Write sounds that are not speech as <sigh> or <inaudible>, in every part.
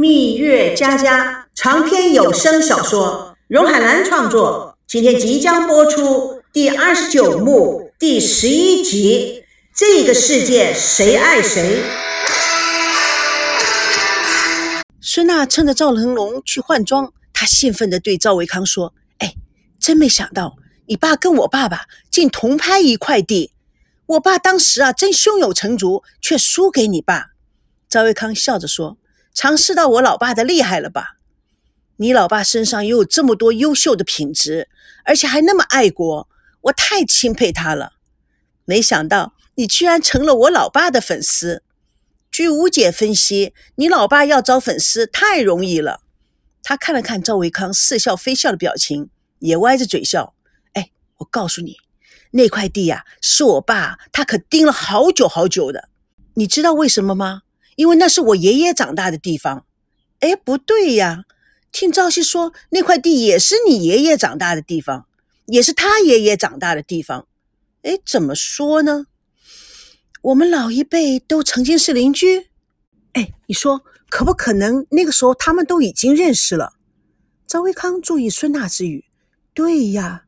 蜜月佳佳长篇有声小说，荣海兰创作，今天即将播出第二十九幕第十一集。这个世界谁爱谁？孙娜趁着赵腾龙去换装，她兴奋地对赵维康说：“哎，真没想到你爸跟我爸爸竟同拍一块地。我爸当时啊，真胸有成竹，却输给你爸。”赵维康笑着说。尝试到我老爸的厉害了吧？你老爸身上又有这么多优秀的品质，而且还那么爱国，我太钦佩他了。没想到你居然成了我老爸的粉丝。据吴姐分析，你老爸要找粉丝太容易了。他看了看赵维康似笑非笑的表情，也歪着嘴笑。哎，我告诉你，那块地呀，是我爸他可盯了好久好久的。你知道为什么吗？因为那是我爷爷长大的地方，哎，不对呀！听赵熙说，那块地也是你爷爷长大的地方，也是他爷爷长大的地方。哎，怎么说呢？我们老一辈都曾经是邻居。哎，你说可不可能？那个时候他们都已经认识了。赵维康注意孙娜之语，对呀，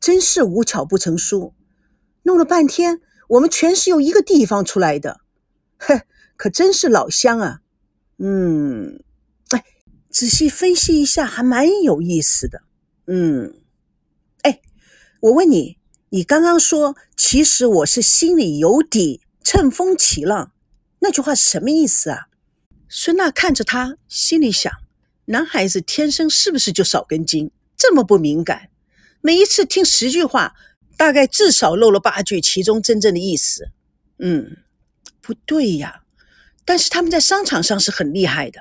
真是无巧不成书。弄了半天，我们全是由一个地方出来的。<laughs> 哼。可真是老乡啊，嗯，哎，仔细分析一下，还蛮有意思的，嗯，哎，我问你，你刚刚说其实我是心里有底，乘风起浪，那句话是什么意思啊？孙娜看着他，心里想：男孩子天生是不是就少根筋，这么不敏感？每一次听十句话，大概至少漏了八句其中真正的意思。嗯，不对呀。但是他们在商场上是很厉害的，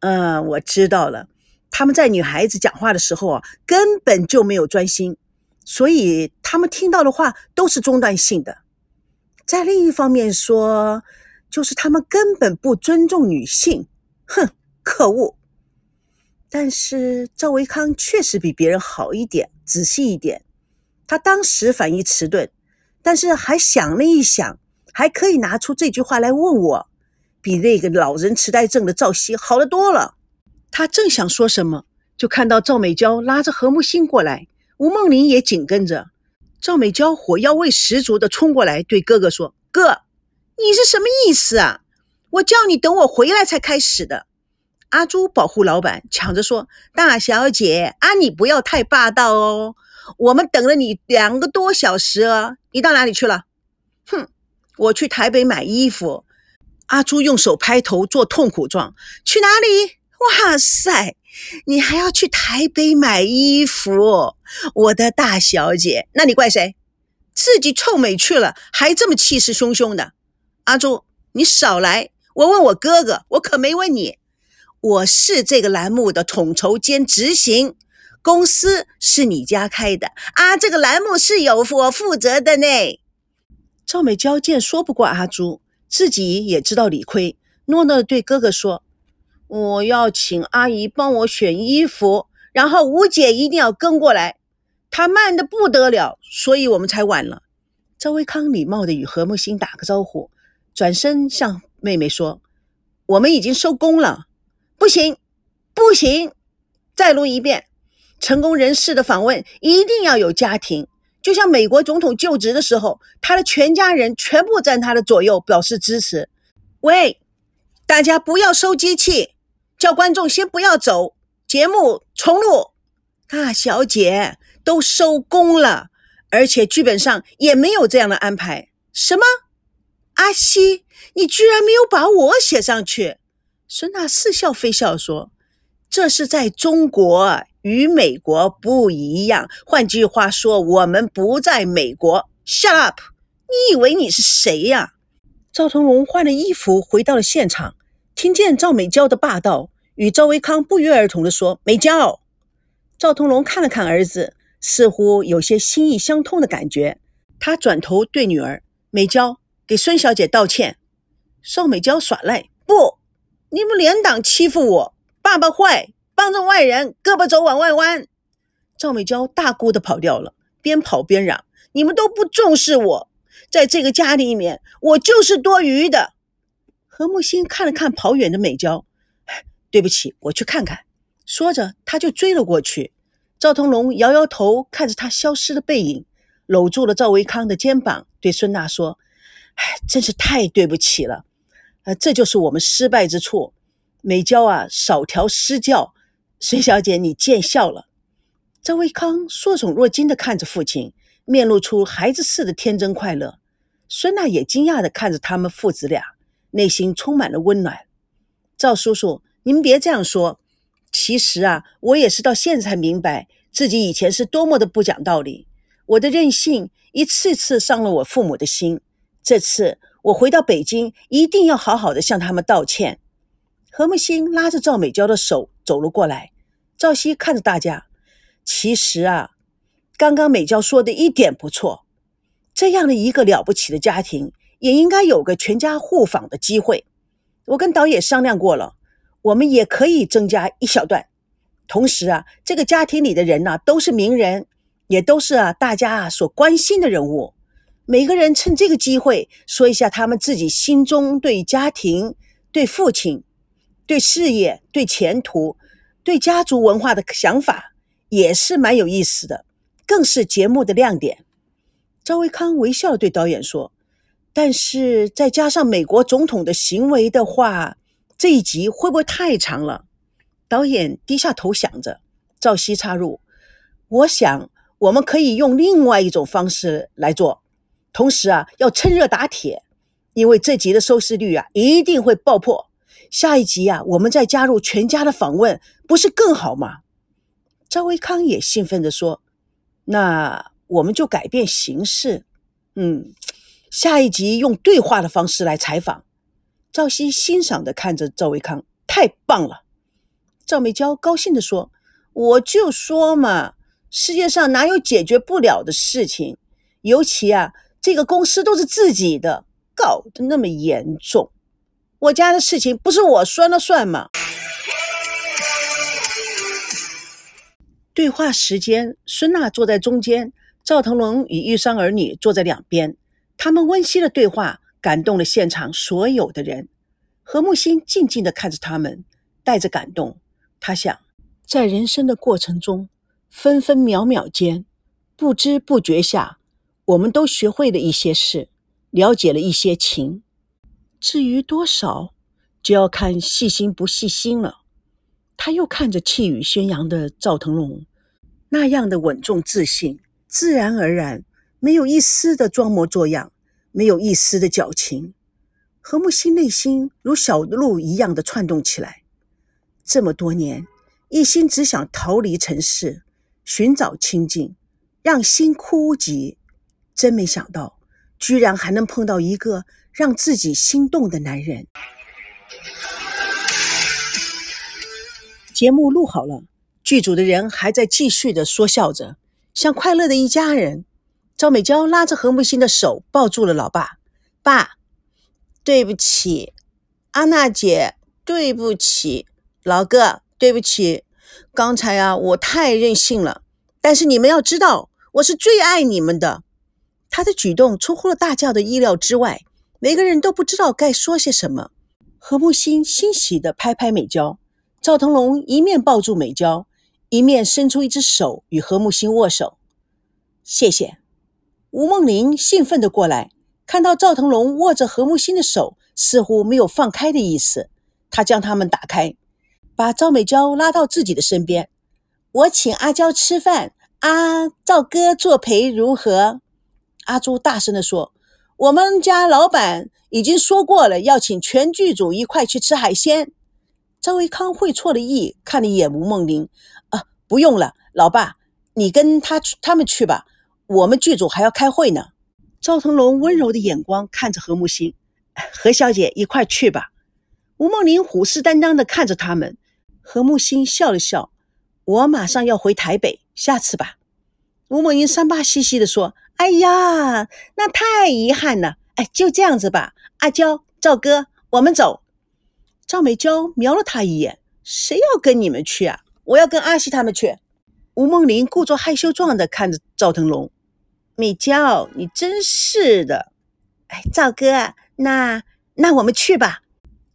嗯，我知道了。他们在女孩子讲话的时候啊，根本就没有专心，所以他们听到的话都是中断性的。在另一方面说，就是他们根本不尊重女性。哼，可恶！但是赵维康确实比别人好一点，仔细一点。他当时反应迟钝，但是还想了一想，还可以拿出这句话来问我。比那个老人痴呆症的赵熙好得多了。他正想说什么，就看到赵美娇拉着何木心过来，吴梦玲也紧跟着。赵美娇火药味十足的冲过来，对哥哥说：“哥，你是什么意思啊？我叫你等我回来才开始的。”阿朱保护老板，抢着说：“大小姐，啊，你不要太霸道哦。我们等了你两个多小时啊，你到哪里去了？”“哼，我去台北买衣服。”阿朱用手拍头做痛苦状，去哪里？哇塞，你还要去台北买衣服，我的大小姐，那你怪谁？自己臭美去了，还这么气势汹汹的。阿朱，你少来！我问我哥哥，我可没问你。我是这个栏目的统筹兼执行，公司是你家开的啊，这个栏目是有我负责的呢。赵美娇见说不过阿朱。自己也知道理亏，诺诺对哥哥说：“我要请阿姨帮我选衣服，然后吴姐一定要跟过来，她慢的不得了，所以我们才晚了。”赵维康礼貌的与何木星打个招呼，转身向妹妹说：“我们已经收工了，不行，不行，再录一遍。成功人士的访问一定要有家庭。”就像美国总统就职的时候，他的全家人全部站他的左右表示支持。喂，大家不要收机器，叫观众先不要走，节目重录。大小姐都收工了，而且剧本上也没有这样的安排。什么？阿西，你居然没有把我写上去？孙娜似笑非笑说：“这是在中国。”与美国不一样。换句话说，我们不在美国。Shut up！你以为你是谁呀？赵腾龙换了衣服回到了现场，听见赵美娇的霸道，与赵维康不约而同地说：“美娇。”赵腾龙看了看儿子，似乎有些心意相通的感觉。他转头对女儿美娇：“给孙小姐道歉。”邵美娇耍赖：“不，你们连党欺负我，爸爸坏。”帮着外人，胳膊肘往外弯。赵美娇大哭的跑掉了，边跑边嚷：“你们都不重视我，在这个家里面，我就是多余的。”何木心看了看跑远的美娇，对不起，我去看看。说着，他就追了过去。赵腾龙摇摇头，看着他消失的背影，搂住了赵维康的肩膀，对孙娜说：“哎，真是太对不起了。呃，这就是我们失败之处。美娇啊，少调失教。孙小姐，你见笑了。”赵维康受宠若惊地看着父亲，面露出孩子似的天真快乐。孙娜也惊讶地看着他们父子俩，内心充满了温暖。赵叔叔，您别这样说。其实啊，我也是到现在才明白自己以前是多么的不讲道理。我的任性一次次伤了我父母的心。这次我回到北京，一定要好好的向他们道歉。何木星拉着赵美娇的手走了过来。赵熙看着大家，其实啊，刚刚美娇说的一点不错。这样的一个了不起的家庭，也应该有个全家互访的机会。我跟导演商量过了。我们也可以增加一小段，同时啊，这个家庭里的人呢都是名人，也都是啊大家啊所关心的人物。每个人趁这个机会说一下他们自己心中对家庭、对父亲、对事业、对前途、对家族文化的想法，也是蛮有意思的，更是节目的亮点。赵维康微笑对导演说：“但是再加上美国总统的行为的话。”这一集会不会太长了？导演低下头想着。赵熙插入：“我想我们可以用另外一种方式来做，同时啊，要趁热打铁，因为这集的收视率啊一定会爆破。下一集啊，我们再加入全家的访问，不是更好吗？”赵维康也兴奋地说：“那我们就改变形式，嗯，下一集用对话的方式来采访。”赵熙欣赏地看着赵维康，太棒了。赵美娇高兴地说：“我就说嘛，世界上哪有解决不了的事情？尤其啊，这个公司都是自己的，搞得那么严重。我家的事情不是我说了算吗？”对话时间，孙娜坐在中间，赵腾龙与玉山儿女坐在两边，他们温馨的对话。感动了现场所有的人，何木心静静地看着他们，带着感动。他想，在人生的过程中，分分秒秒间，不知不觉下，我们都学会了一些事，了解了一些情。至于多少，就要看细心不细心了。他又看着气宇轩扬的赵腾龙，那样的稳重自信，自然而然，没有一丝的装模作样。没有一丝的矫情，何木心内心如小鹿一样的窜动起来。这么多年，一心只想逃离尘世，寻找清净，让心枯竭。真没想到，居然还能碰到一个让自己心动的男人。节目录好了，剧组的人还在继续的说笑着，像快乐的一家人。赵美娇拉着何木心的手，抱住了老爸。爸，对不起，安娜姐，对不起，老哥，对不起。刚才啊，我太任性了。但是你们要知道，我是最爱你们的。他的举动出乎了大家的意料之外，每个人都不知道该说些什么。何木心欣喜地拍拍美娇，赵腾龙一面抱住美娇，一面伸出一只手与何木心握手。谢谢。吴梦玲兴奋地过来，看到赵腾龙握着何木心的手，似乎没有放开的意思。他将他们打开，把赵美娇拉到自己的身边。我请阿娇吃饭，阿赵哥作陪如何？阿朱大声地说：“我们家老板已经说过了，要请全剧组一块去吃海鲜。”赵维康会错了意，看了一眼吴梦玲：“啊，不用了，老爸，你跟他去他们去吧。”我们剧组还要开会呢。赵腾龙温柔的眼光看着何木心，何小姐一块去吧。吴梦玲虎视眈眈的看着他们。何木心笑了笑：“我马上要回台北，下次吧。”吴梦玲三八兮兮的说：“哎呀，那太遗憾了。哎，就这样子吧。阿娇、赵哥，我们走。”赵美娇瞄了他一眼：“谁要跟你们去啊？我要跟阿西他们去。”吴梦玲故作害羞状的看着赵腾龙。美娇，你真是的！哎，赵哥，那那我们去吧。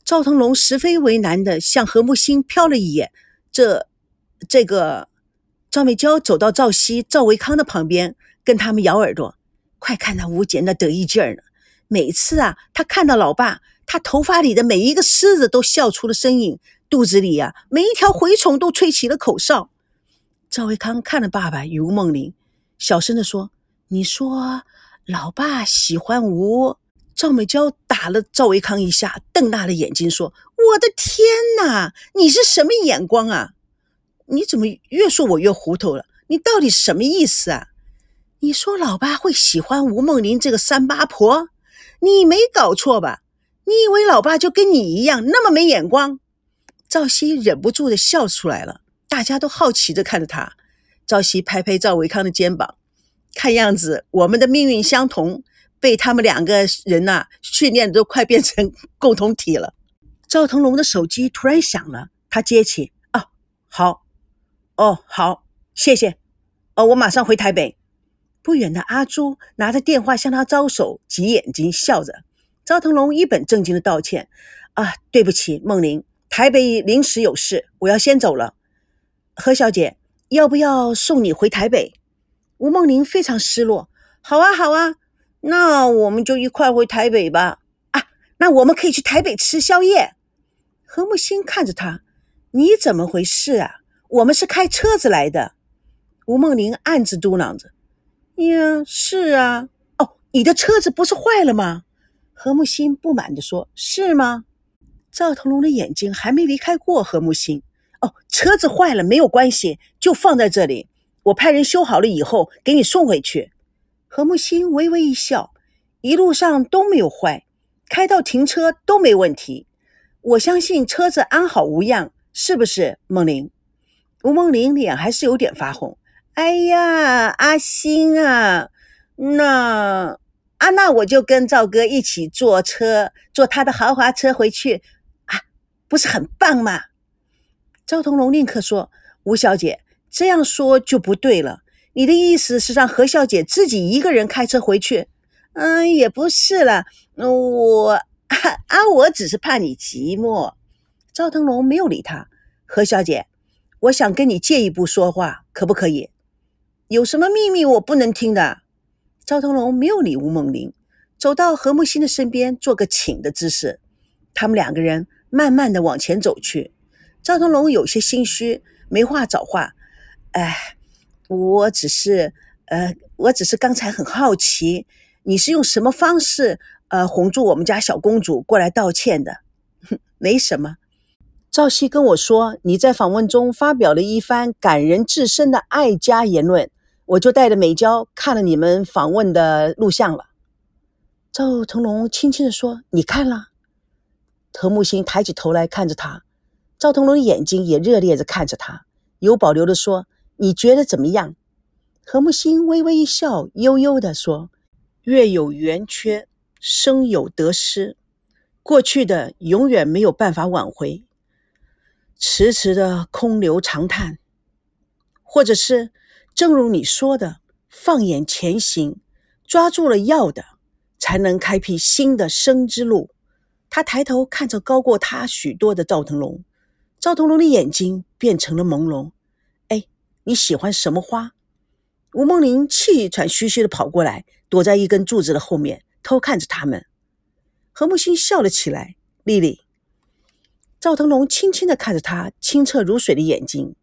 赵腾龙十分为难的向何木星瞟了一眼。这，这个，赵美娇走到赵熙、赵维康的旁边，跟他们咬耳朵：“快看那吴姐那得意劲儿呢！每次啊，她看到老爸，她头发里的每一个虱子都笑出了声音，肚子里呀，每一条蛔虫都吹起了口哨。”赵维康看了爸爸与吴梦玲，小声的说：“你说，老爸喜欢吴？”赵美娇打了赵维康一下，瞪大了眼睛说：“我的天哪，你是什么眼光啊？你怎么越说我越糊涂了？你到底什么意思啊？你说老爸会喜欢吴梦玲这个三八婆？你没搞错吧？你以为老爸就跟你一样那么没眼光？”赵熙忍不住的笑出来了，大家都好奇的看着他。赵熙拍拍赵维康的肩膀，看样子我们的命运相同。被他们两个人呐训练的都快变成共同体了。赵腾龙的手机突然响了，他接起，啊，好，哦，好，谢谢，哦，我马上回台北。不远的阿朱拿着电话向他招手，挤眼睛笑着。赵腾龙一本正经的道歉，啊，对不起，梦玲，台北临时有事，我要先走了。何小姐，要不要送你回台北？吴梦玲非常失落。好啊，好啊。那我们就一块回台北吧。啊，那我们可以去台北吃宵夜。何木星看着他，你怎么回事啊？我们是开车子来的。吴梦玲暗自嘟囔着：“呀，是啊。哦，你的车子不是坏了吗？”何木星不满地说：“是吗？”赵腾龙的眼睛还没离开过何木星。哦，车子坏了没有关系，就放在这里，我派人修好了以后给你送回去。何木星微微一笑，一路上都没有坏，开到停车都没问题。我相信车子安好无恙，是不是，梦玲？吴梦玲脸还是有点发红。哎呀，阿星啊，那啊，那我就跟赵哥一起坐车，坐他的豪华车回去啊，不是很棒吗？赵同龙立刻说：“吴小姐这样说就不对了。”你的意思是让何小姐自己一个人开车回去？嗯，也不是了，我啊，我只是怕你寂寞。赵腾龙没有理他。何小姐，我想跟你借一步说话，可不可以？有什么秘密我不能听的？赵腾龙没有理吴梦玲，走到何木心的身边，做个请的姿势。他们两个人慢慢的往前走去。赵腾龙有些心虚，没话找话。哎。我只是，呃，我只是刚才很好奇，你是用什么方式，呃，哄住我们家小公主过来道歉的？哼 <laughs> 没什么。赵熙跟我说，你在访问中发表了一番感人至深的爱家言论，我就带着美娇看了你们访问的录像了。赵腾龙轻轻地说：“你看了？”何木星抬起头来看着他，赵腾龙的眼睛也热烈地看着他，有保留地说。你觉得怎么样？何木星微微一笑，悠悠地说：“月有圆缺，生有得失，过去的永远没有办法挽回，迟迟的空留长叹，或者是，正如你说的，放眼前行，抓住了要的，才能开辟新的生之路。”他抬头看着高过他许多的赵腾龙，赵腾龙的眼睛变成了朦胧。哎你喜欢什么花？吴梦玲气喘吁吁的跑过来，躲在一根柱子的后面，偷看着他们。何木星笑了起来。丽丽，赵腾龙轻轻的看着她清澈如水的眼睛，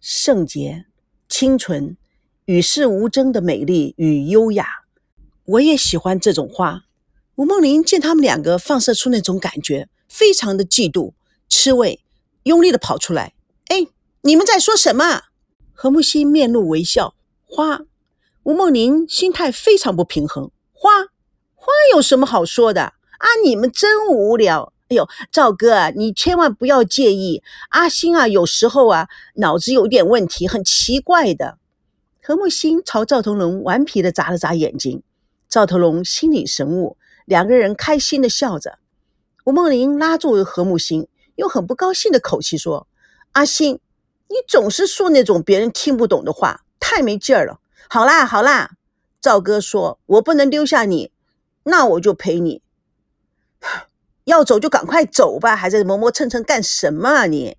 圣洁、清纯、与世无争的美丽与优雅。我也喜欢这种花。吴梦玲见他们两个放射出那种感觉，非常的嫉妒、吃味，用力的跑出来。哎，你们在说什么？何木西面露微笑，花。吴梦玲心态非常不平衡，花花有什么好说的啊？你们真无聊。哎呦，赵哥啊，你千万不要介意。阿星啊，有时候啊，脑子有点问题，很奇怪的。何木星朝赵腾龙顽皮的眨了眨眼睛，赵腾龙心领神悟，两个人开心的笑着。吴梦玲拉住何木星，用很不高兴的口气说：“阿星。”你总是说那种别人听不懂的话，太没劲儿了。好啦好啦，赵哥说我不能丢下你，那我就陪你。要走就赶快走吧，还在磨磨蹭蹭干什么啊你？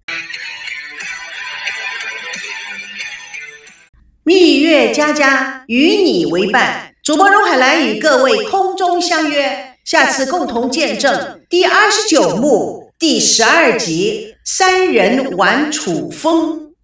蜜月佳佳与你为伴，主播荣海兰与各位空中相约，下次共同见证第二十九幕第十二集《三人玩楚风》。